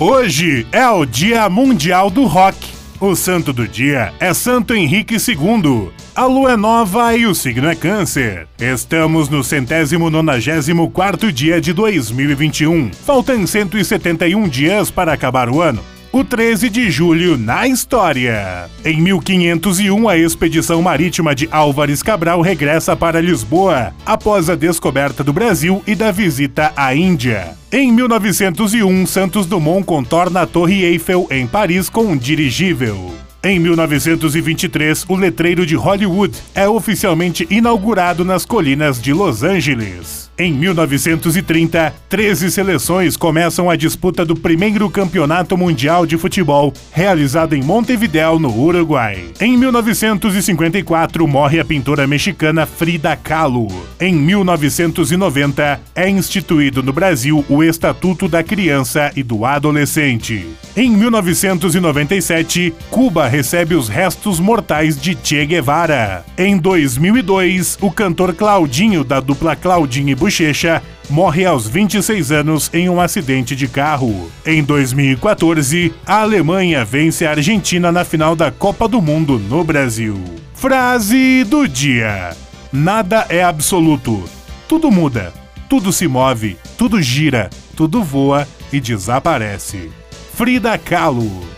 Hoje é o Dia Mundial do Rock. O santo do dia é Santo Henrique II. A lua é nova e o signo é Câncer. Estamos no centésimo nonagésimo quarto dia de 2021. Faltam 171 dias para acabar o ano o 13 de julho na história. Em 1501, a expedição marítima de Álvares Cabral regressa para Lisboa, após a descoberta do Brasil e da visita à Índia. Em 1901, Santos Dumont contorna a Torre Eiffel em Paris com um dirigível. Em 1923, o letreiro de Hollywood é oficialmente inaugurado nas colinas de Los Angeles. Em 1930, 13 seleções começam a disputa do primeiro campeonato mundial de futebol, realizado em Montevideo, no Uruguai. Em 1954, morre a pintora mexicana Frida Kahlo. Em 1990, é instituído no Brasil o Estatuto da Criança e do Adolescente. Em 1997, Cuba recebe os restos mortais de Che Guevara. Em 2002, o cantor Claudinho, da dupla Claudinho e Bochecha morre aos 26 anos em um acidente de carro. Em 2014, a Alemanha vence a Argentina na final da Copa do Mundo no Brasil. Frase do dia: Nada é absoluto. Tudo muda, tudo se move, tudo gira, tudo voa e desaparece. Frida Kahlo